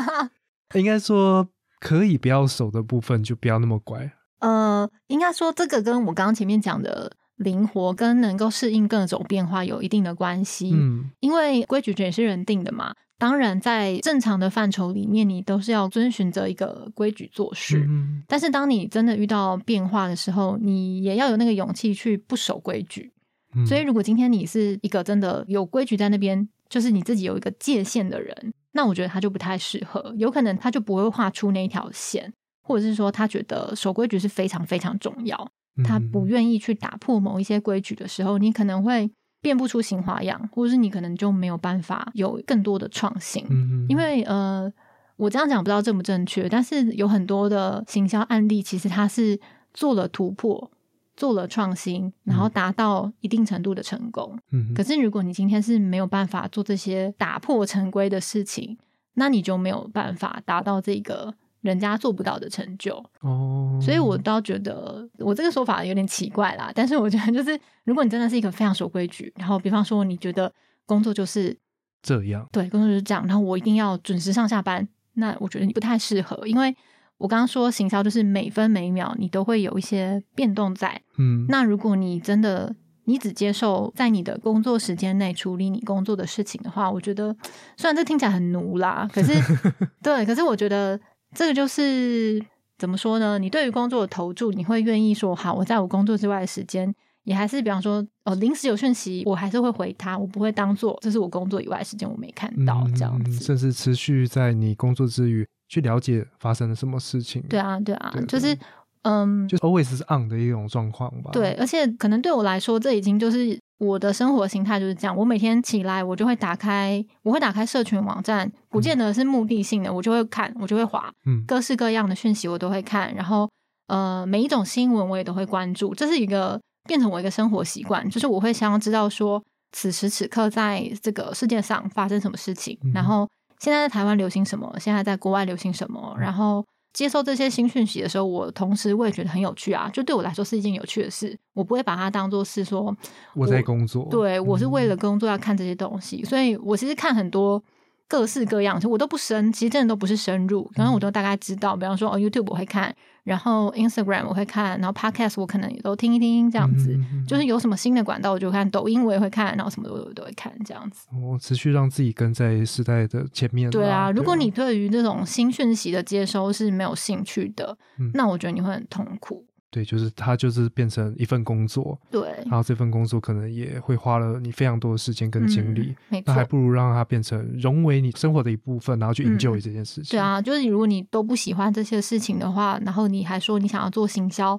应该说可以不要守的部分就不要那么乖。呃，应该说这个跟我刚刚前面讲的灵活跟能够适应各种变化有一定的关系。嗯因为规矩也是人定的嘛。当然，在正常的范畴里面，你都是要遵循着一个规矩做事。嗯但是，当你真的遇到变化的时候，你也要有那个勇气去不守规矩。嗯所以，如果今天你是一个真的有规矩在那边，就是你自己有一个界限的人，那我觉得他就不太适合。有可能他就不会画出那一条线，或者是说他觉得守规矩是非常非常重要，他不嗯愿意去打破某一些规矩的时候，你可能会变不出新花样，或者是你可能就没有办法有更多的创新。嗯因为呃，我这样讲不知道正不正确，但是有很多的行销案例，其实它是做了突破、做了创新，然后达到一定程度的成功。嗯可是如果你今天是没有办法做这些打破常规的事情，那你就没有办法达到这个人家做不到的成就。哦，所以我倒觉得我这个说法有点奇怪啦，但是我觉得就是，如果你真的是一个非常守规矩，然后比方说你觉得工作就是这样，对工作就是这样，然后我一定要准时上下班，那我觉得你不太适合，因为我刚刚说行销就是每分每秒你都会有一些变动在，嗯，那如果你真的你只接受在你的工作时间内处理你工作的事情的话，我觉得虽然这听起来很奴啦，可是 对，可是我觉得这个就是怎么说呢？你对于工作的投注，你会愿意说好，我在我工作之外的时间，也还是比方说哦，临时有讯息，我还是会回他，我不会当做这是我工作以外的时间我没看到、这样嗯子。甚至持续在你工作之余去了解发生了什么事情。对啊，对啊，对就是嗯，就 always 是 on 的一种状况吧。对，，而且可能对我来说，这已经就是我的生活形态就是这样。我每天起来，我就会打开，我会打开社群网站，不见得是目的性的，我就会看，我就会滑嗯各式各样的讯息，我都会看。然后呃，每一种新闻我也都会关注，这是一个变成我一个生活习惯，就是我会想要知道说此时此刻在这个世界上发生什么事情，嗯然后现在在台湾流行什么，现在在国外流行什么，然后。接受这些新讯息的时候，我同时我也觉得很有趣啊，就对我来说是一件有趣的事，我不会把它当做是说我在工作。对我是为了嗯工作要看这些东西，所以我其实看很多各式各样，就我都不深，其实真的都不是深入，然后我都大概知道，比方说哦 YouTube 我会看，然后 Instagram 我会看，然后 Podcast 我可能也都听一听这样子，嗯嗯嗯就是有什么新的管道我就看，抖音我也会看，然后什么的我都会看这样子。我持续让自己跟在时代的前面啦。对啊，如果你对于这种新讯息的接收是没有兴趣的，嗯那我觉得你会很痛苦。对，就是它就是变成一份工作，对，然后这份工作可能也会花了你非常多的时间跟精力，嗯那还。不如让它变成融为你生活的一部分，然后去嗯 enjoy 这件事情。对，啊，就是如果你都不喜欢这些事情的话，然后你还说你想要做行销，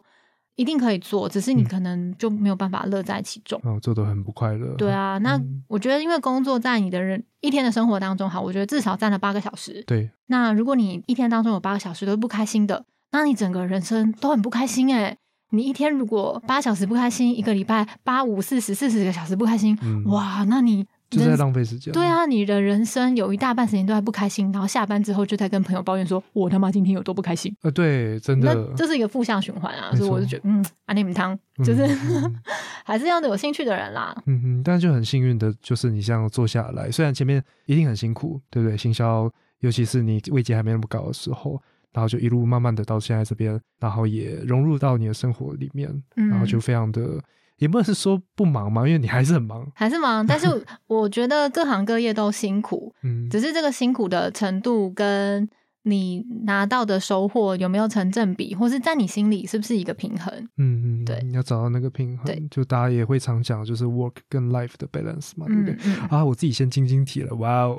一定可以做，只是你嗯可能就没有办法乐在其中。嗯，做的很不快乐。对啊，那嗯我觉得，因为工作在你的人一天的生活当中，好，我觉得至少占了八个小时。对，那如果你一天当中有八个小时都是不开心的，那你整个人生都很不开心诶、你一天如果八小时不开心，一个礼拜八五四十四十个小时不开心，嗯，哇，那你就是在浪费时间。对，啊，你的人生有一大半时间都在不开心，然后下班之后就在跟朋友抱怨说：“我他妈今天有多不开心。呃，对，真”那的，这是一个负向循环啊，所以我就觉得，嗯，阿内姆汤就是、还是要有兴趣的人啦。嗯嗯，但就很幸运的，就是你这样做下来，虽然前面一定很辛苦，对不对？行销，尤其是你位阶还没那么高的时候，然后就一路慢慢的到现在这边，然后也融入到你的生活里面，嗯，然后就非常的，也不能是说不忙嘛，因为你还是很忙，还是忙，但是我觉得各行各业都辛苦，嗯，只是这个辛苦的程度跟你拿到的收获有没有成正比，或是在你心里是不是一个平衡？嗯嗯，对你要找到那个平对衡，就大家也会常讲，就是 work 跟 life 的 balance 嘛，对不对？嗯嗯，啊，我自己先晶晶体了，哇哦！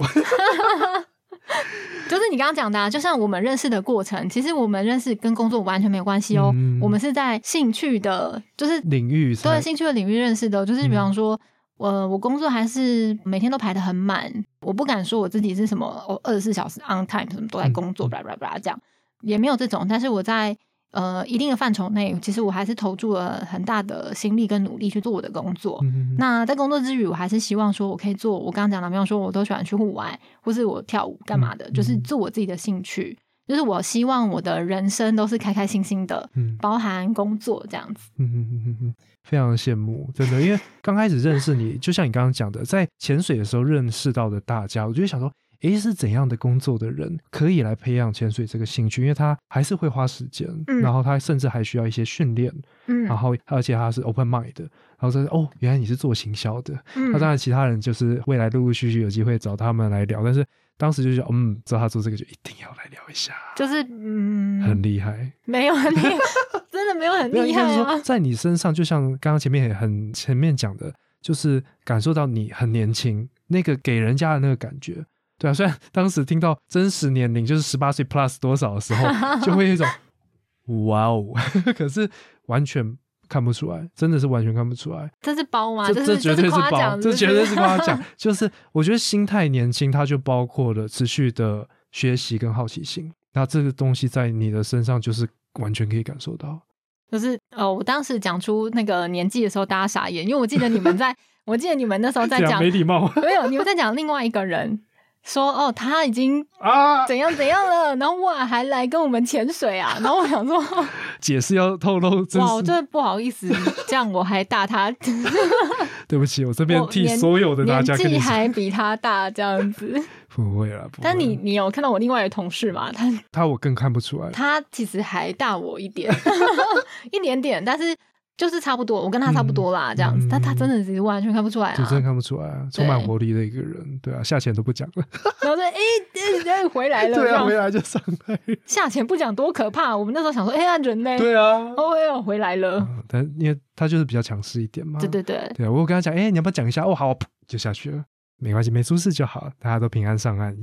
就是你刚刚讲的、啊，就像我们认识的过程，其实我们认识跟工作完全没有关系哦。嗯我们是在兴趣的，就是领域才对兴趣的领域认识的，就是比嗯方说。呃，我工作还是每天都排的很满，我不敢说我自己是什么我，二十四小时 on time 什么都在工作，嗯巴拉巴拉这样，也没有这种。但是我在呃一定的范畴内，其实我还是投注了很大的心力跟努力去做我的工作。嗯那在工作之余，我还是希望说我可以做我刚刚讲的，比方说我都喜欢去户外，或是我跳舞干嘛的，嗯就是做我自己的兴趣。就是我希望我的人生都是开开心心的，嗯包含工作这样子。嗯嗯嗯嗯嗯，非常羡慕，真的，因为刚开始认识你，就像你刚刚讲的，在潜水的时候认识到的大家，我就会想说，诶，是怎样的工作的人可以来培养潜水这个兴趣？因为他还是会花时间，嗯然后他甚至还需要一些训练，嗯然后而且他是 open mind 的，然后说哦，原来你是做行销的，嗯那当然其他人就是未来陆陆续续有机会找他们来聊，但是当时就觉得，嗯，知道他做这个就一定要来聊一下，就是嗯，很厉害。没有很厉害，真的没有很厉害啊。在你身上，就像刚刚前面也很前面讲的，就是感受到你很年轻，那个给人家的那个感觉。对啊，虽然当时听到真实年龄就是十八岁 plus 多少的时候，就会有一种哇哦，可是完全看不出来，真的是完全看不出来。这是包吗？这这绝对是包，这绝对是夸奖是。就是我觉得心态年轻，它就包括了持续的学习跟好奇心。那这个东西在你的身上就是完全可以感受到。就是哦，我当时讲出那个年纪的时候，大家傻眼，因为我记得你们在，我记得你们那时候在讲没礼貌没有，你们在讲另外一个人，说哦，他已经啊！怎样怎样了，然后哇还来跟我们潜水啊，然后我想说，解释要透露真哇，我真的不好意思，这样我还大他，对不起，我这边替所有的大年纪家跟你说，还比他大这样子。不会啦，不会但你你有看到我另外的同事吗？他他我更看不出来，他其实还大我一点，一点点，但是就是差不多，我跟他差不多啦，这样子。嗯但他真的是完全看不出来啊。就真的看不出来啊，充满活力的一个人，对啊，下潜都不讲了，然后说：“哎、哎、哎回来了。”对啊，回来就上来，下潜不讲多可怕。我们那时候想说：“哎、呀，人呢？”对啊，哦，哎呦，回来了。嗯但因为他就是比较强势一点嘛，对对对，对啊，我有跟他讲，哎，你要不要讲一下？哦，好，就下去了，没关系，没出事就好，大家都平安上岸。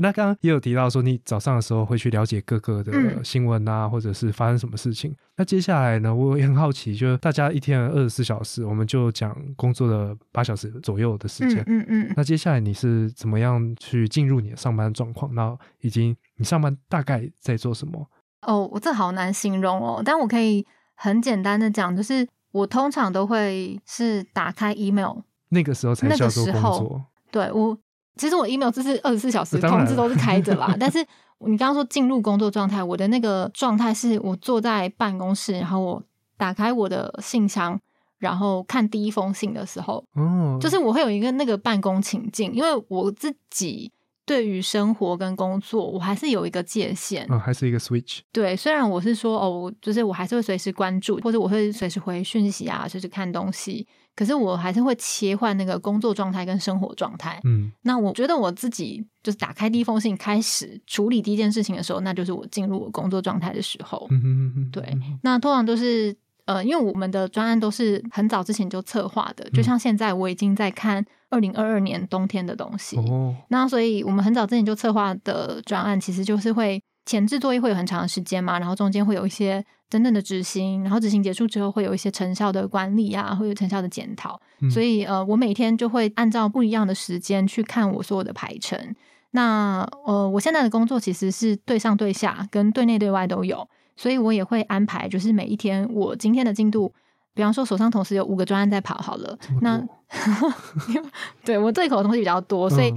那刚刚也有提到说，你早上的时候会去了解各个的嗯新闻啊，或者是发生什么事情。那接下来呢，我也很好奇，就是大家一天二十四小时，我们就讲工作的八小时左右的时间嗯。嗯嗯。那接下来你是怎么样去进入你的上班状况？然后以及你上班大概在做什么？哦，我这好难形容哦，但我可以很简单的讲，就是我通常都会是打开 email，那个时候才那个需要做工作。对我，其实我 email 就是二十四小时通知都是开着啦。但是你刚刚说进入工作状态，我的那个状态是我坐在办公室，然后我打开我的信箱，然后看第一封信的时候，哦，就是我会有一个那个办公情境，因为我自己对于生活跟工作，我还是有一个界限。嗯，还是一个 switch。对，虽然我是说哦，就是我还是会随时关注，或者我会随时回讯息啊，随时看东西，可是我还是会切换那个工作状态跟生活状态。嗯那我觉得我自己就是打开第一封信，开始处理第一件事情的时候，那就是我进入我工作状态的时候。嗯哼哼哼，对嗯那通常都是呃，因为我们的专案都是很早之前就策划的，就像现在我已经在看二零二二年冬天的东西。哦，那所以我们很早之前就策划的专案，其实就是会前置作业会有很长的时间嘛，然后中间会有一些真正的执行，然后执行结束之后会有一些成效的管理啊，会有成效的检讨。嗯所以呃，我每天就会按照不一样的时间去看我所有的排程。那呃，我现在的工作其实是对上对下，跟对内对外都有，所以我也会安排，就是每一天我今天的进度。比方说，手上同时有五个专案在跑，好了，那 对我对口的东西比较多，所以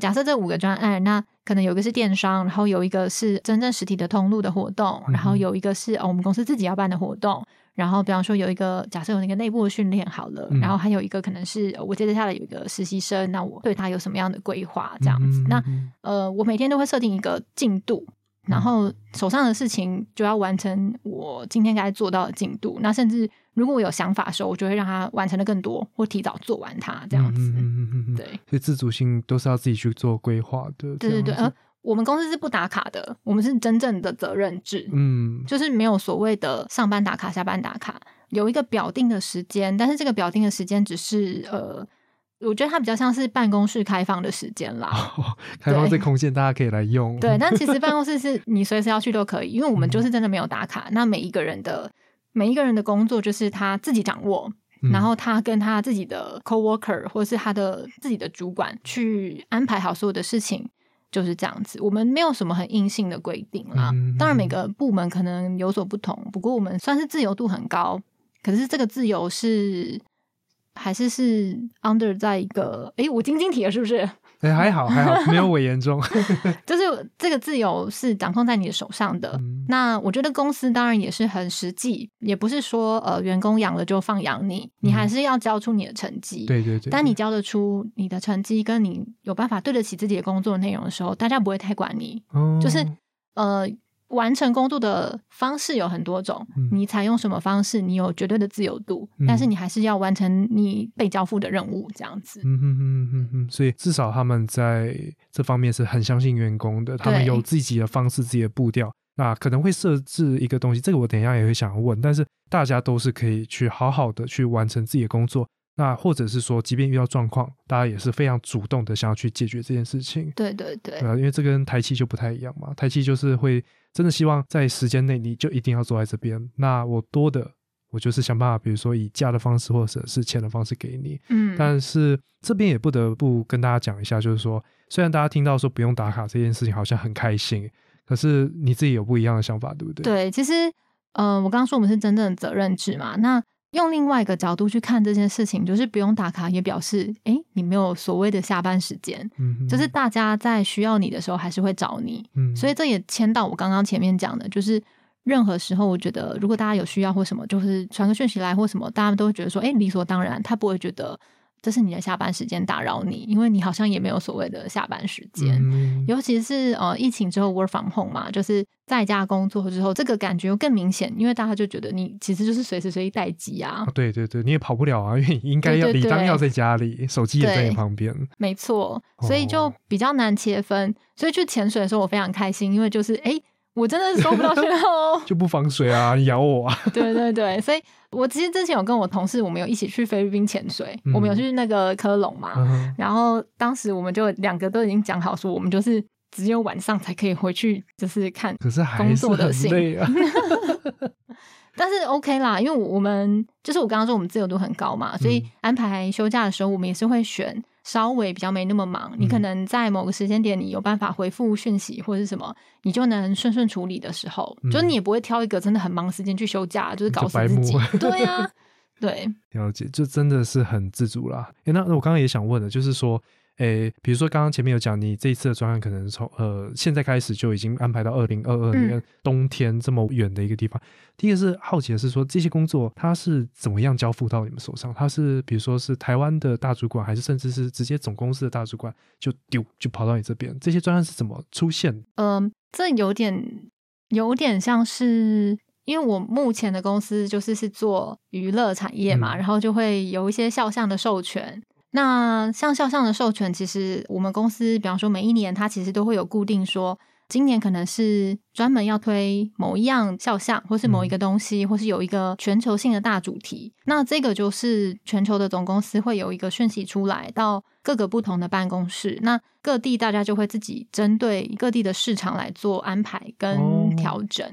假设这五个专案，那可能有一个是电商，然后有一个是真正实体的通路的活动，然后有一个是、哦、我们公司自己要办的活动，然后比方说有一个假设有那个内部的训练好了，嗯然后还有一个可能是呃我接着下来有一个实习生，那我对他有什么样的规划这样子？那呃，我每天都会设定一个进度。然后手上的事情就要完成我今天该做到的进度，那甚至如果我有想法的时候，我就会让他完成的更多，或提早做完它这样子。嗯嗯嗯嗯嗯，对，所以自主性都是要自己去做规划的。对对对，呃，我们公司是不打卡的，我们是真正的责任制，嗯就是没有所谓的上班打卡、下班打卡，有一个表定的时间，但是这个表定的时间只是呃我觉得它比较像是办公室开放的时间啦。开放这空间，大家可以来用。对，但其实办公室 是你随时要去都可以，因为我们就是真的没有打卡。那每一个人的每一个人的工作就是他自己掌握，然后他跟他自己的 coworker 或是他的自己的主管去安排好所有的事情，就是这样子。我们没有什么很硬性的规定啦。当然每个部门可能有所不同，不过我们算是自由度很高。可是这个自由是。还是是 under 在一个哎，我晶晶体了是不是？哎，还好还好，没有我严重。就是这个自由是掌控在你的手上的。那我觉得公司当然也是很实际，也不是说呃员工养了就放养你，你还是要交出你的成绩。对对对。当你交得出你的成绩，跟你有办法对得起自己的工作内容的时候，大家不会太管你。就是呃。完成工作的方式有很多种，你采用什么方式，你有绝对的自由度，但是你还是要完成你被交付的任务，这样子。嗯哼哼哼哼，所以至少他们在这方面是很相信员工的，他们有自己的方式、自己的步调。那可能会设置一个东西，这个我等一下也会想要问，但是大家都是可以去好好的去完成自己的工作。那或者是说，即便遇到状况，大家也是非常主动的想要去解决这件事情。对对对，对啊，因为这跟台气就不太一样嘛。台气就是会真的希望在时间内你就一定要坐在这边。那我多的，我就是想办法，比如说以价的方式或者是钱的方式给你。嗯。但是这边也不得不跟大家讲一下，就是说，虽然大家听到说不用打卡这件事情好像很开心，可是你自己有不一样的想法，对不对？对，其实，嗯，我刚刚说我们是真正的责任制嘛，那。用另外一个角度去看这件事情，就是不用打卡，也表示哎，你没有所谓的下班时间，嗯就是大家在需要你的时候还是会找你，嗯所以这也牵到我刚刚前面讲的，就是任何时候，我觉得如果大家有需要或什么，就是传个讯息来或什么，大家都会觉得说，哎，理所当然，他不会觉得。这是你的下班时间打扰你，因为你好像也没有所谓的下班时间，尤其是呃疫情之后 work from home 嘛，就是在家工作之后，这个感觉又更明显，因为大家就觉得你其实就是随时随地待机啊。对对对，你也跑不了啊，因为应该要理当要在家里，手机也在你旁边。没错，所以就比较难切分。所以去潜水的时候，我非常开心，因为就是哎。我真的是收不到讯号哦，就不防水啊，你咬我啊！对对对，所以我其实之前有跟我同事，我们有一起去菲律宾潜水，我们有去那个科隆嘛，然后当时我们就两个都已经讲好说，我们就是只有晚上才可以回去，就是看，可是工作的累啊。但是 OK 啦，因为我们就是我刚刚说我们自由度很高嘛，所以安排休假的时候，我们也是会选。稍微比较没那么忙，你可能在某个时间点，你有办法回复讯息或者是什么，你就能顺顺处理的时候，就是你也不会挑一个真的很忙时间去休假，就是搞死自己。对啊，对，了解，就真的是很自主啦。哎，那那我刚刚也想问的，就是说。诶，比如说刚刚前面有讲，你这一次的专案可能从呃现在开始就已经安排到二零二二年冬天这么远的一个地方。第一个是好奇的是说，这些工作它是怎么样交付到你们手上？它是比如说是台湾的大主管，还是甚至是直接总公司的大主管就丢就跑到你这边？这些专案是怎么出现？嗯，这有点有点像是，因为我目前的公司就是是做娱乐产业嘛，然后就会有一些肖像的授权。那像肖像的授权，其实我们公司，比方说每一年，它其实都会有固定说，今年可能是专门要推某一样肖像，或是某一个东西，或是有一个全球性的大主题。那这个就是全球的总公司会有一个讯息出来到各个不同的办公室，那各地大家就会自己针对各地的市场来做安排跟调整。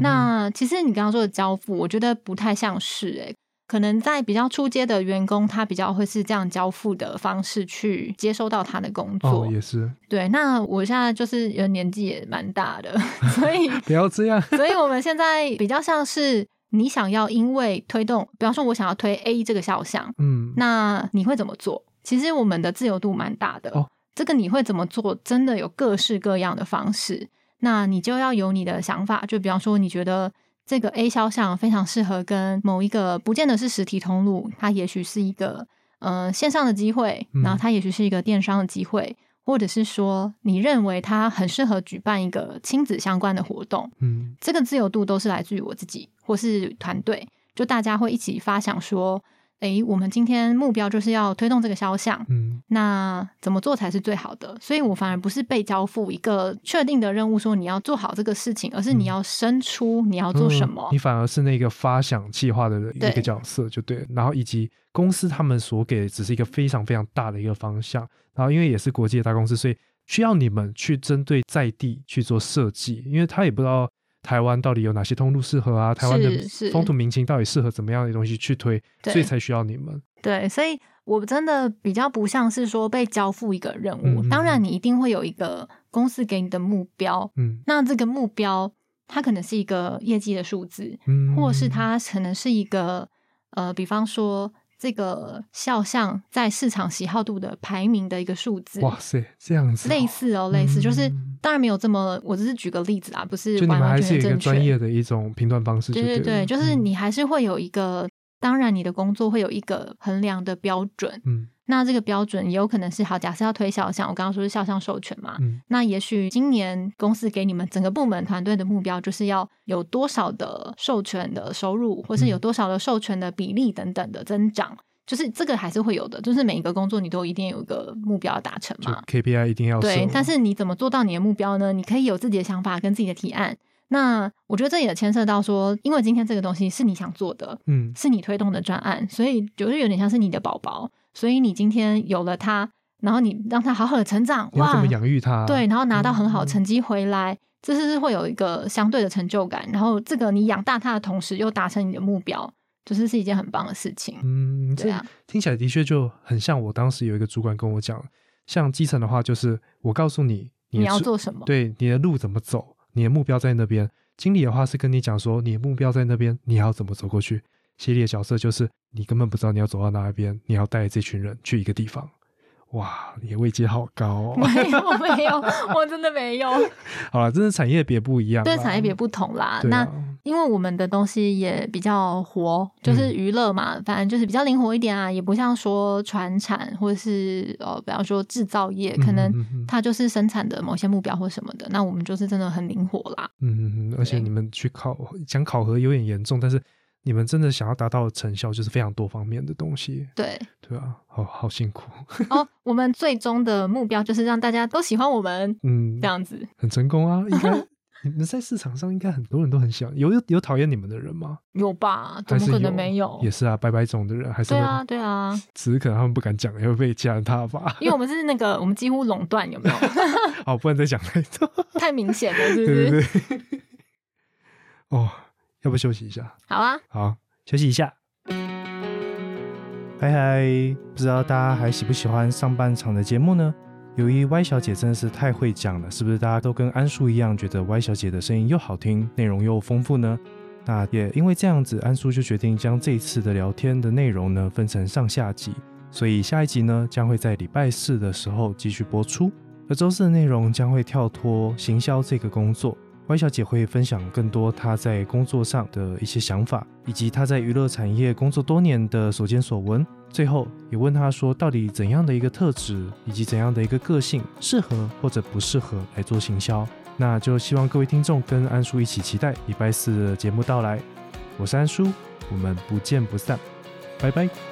那其实你刚刚说的交付，我觉得不太像是诶。可能在比较初阶的员工，他比较会是这样交付的方式去接收到他的工作。哦，也是。对，那我现在就是年纪也蛮大的，所以 不要这样。所以我们现在比较像是你想要，因为推动，比方说我想要推 A 这个肖像，嗯，那你会怎么做？其实我们的自由度蛮大的。哦，这个你会怎么做？真的有各式各样的方式。那你就要有你的想法，就比方说你觉得。这个 A 肖像非常适合跟某一个不见得是实体通路，它也许是一个呃线上的机会，然后它也许是一个电商的机会，或者是说你认为它很适合举办一个亲子相关的活动，嗯，这个自由度都是来自于我自己或是团队，就大家会一起发想说诶，我们今天目标就是要推动这个肖像，嗯那怎么做才是最好的？所以我反而不是被交付一个确定的任务，说你要做好这个事情，而是你要生出你要做什么。嗯你反而是那个发想计划的一个角色，就对了。然后以及公司他们所给的只是一个非常非常大的一个方向，然后因为也是国际的大公司，所以需要你们去针对在地去做设计，因为他也不知道台湾到底有哪些通路适合啊，台湾的风土民情到底适合怎么样的东西去推，所以才需要你们。对，所以我真的比较不像是说被交付一个任务。当然，你一定会有一个公司给你的目标，嗯。那这个目标它可能是一个业绩的数字，嗯，或者是它可能是一个呃，比方说这个肖像在市场喜好度的排名的一个数字。哇塞，这样子哦、类似哦，类似，就是嗯当然没有这么，我只是举个例子啊，不是就你们还是有一个。专业的一种评断方式就对了，对对对，就是嗯你还是会有一个，当然你的工作会有一个衡量的标准。嗯那这个标准也有可能是好，假设要推肖像，我刚刚说是肖像授权嘛，嗯那也许今年公司给你们整个部门团队的目标，就是要有多少的授权的收入，或是有嗯多少的授权的比例等等的增长，就是这个还是会有的，就是每一个工作你都一定有一个目标要达成嘛。KPI 一定要对设，但是你怎么做到你的目标呢？你可以有自己的想法跟自己的提案。那我觉得这也牵涉到说，因为今天这个东西是你想做的，嗯是你推动的专案，所以就是有点像是你的宝宝，所以你今天有了它，然后你让它好好的成长，哇你要怎么，养育它？对，然后拿到很好嗯成绩回来，这是会有一个相对的成就感。然后这个你养大它的同时，又达成你的目标，就是是一件很棒的事情。嗯，这对啊，听起来的确就很像我当时有一个主管跟我讲，像基层的话，就是我告诉你你要做什么？对你的路怎么走，你的目标在那边。经理的话是跟你讲说，你的目标在那边，你要怎么走过去。协理的角色就是你根本不知道你要走到哪一边，你要带这群人去一个地方。哇，你的位阶好高哦！没有 没有，我真的没有。好了，真的产业别不一样，对，产业别不同啦。啊那因为我们的东西也比较活，就是嗯娱乐嘛，反正就是比较灵活一点啊，也不像说传产或者是呃，比方说制造业，可能它就是生产的某些目标或什么的。那我们就是真的很灵活啦。嗯嗯嗯，而且你们去考讲考核有点严重，但是你们真的想要达到的成效就是非常多方面的东西，对，对啊，好好辛苦，哦，我们最终的目标就是让大家都喜欢我们嗯这，样子。很成功啊，应该 你们在市场上应该很多人都很喜欢，有有有讨厌你们的人吗？有吧？怎么可能没有？也是啊，白白种的人还是会，对啊，对啊，只是可能他们不敢讲，也会被其他伐。因为我们是那个，我们几乎垄断，有没有？好，不能再讲太多，太明显了，是不对？对。哦，要不休息一下？好啊，好，休息一下。嗨嗨，不知道大家还喜不喜欢上半场的节目呢？由于 Y 小姐真的是太会讲了，是不是大家都跟安叔一样，觉得 Y 小姐的声音又好听，内容又丰富呢？那也因为这样子，安叔就决定将这一次的聊天的内容呢分成上下集，所以下一集呢将会在礼拜四的时候继续播出，而周四的内容将会跳脱行销这个工作。Y 小姐会分享更多她在工作上的一些想法，以及她在娱乐产业工作多年的所见所闻。最后也问她说，到底怎样的一个特质，以及怎样的一个个性适合或者不适合来做行销？那就希望各位听众跟安叔一起期待礼拜四的节目到来。我是安叔，我们不见不散，拜拜。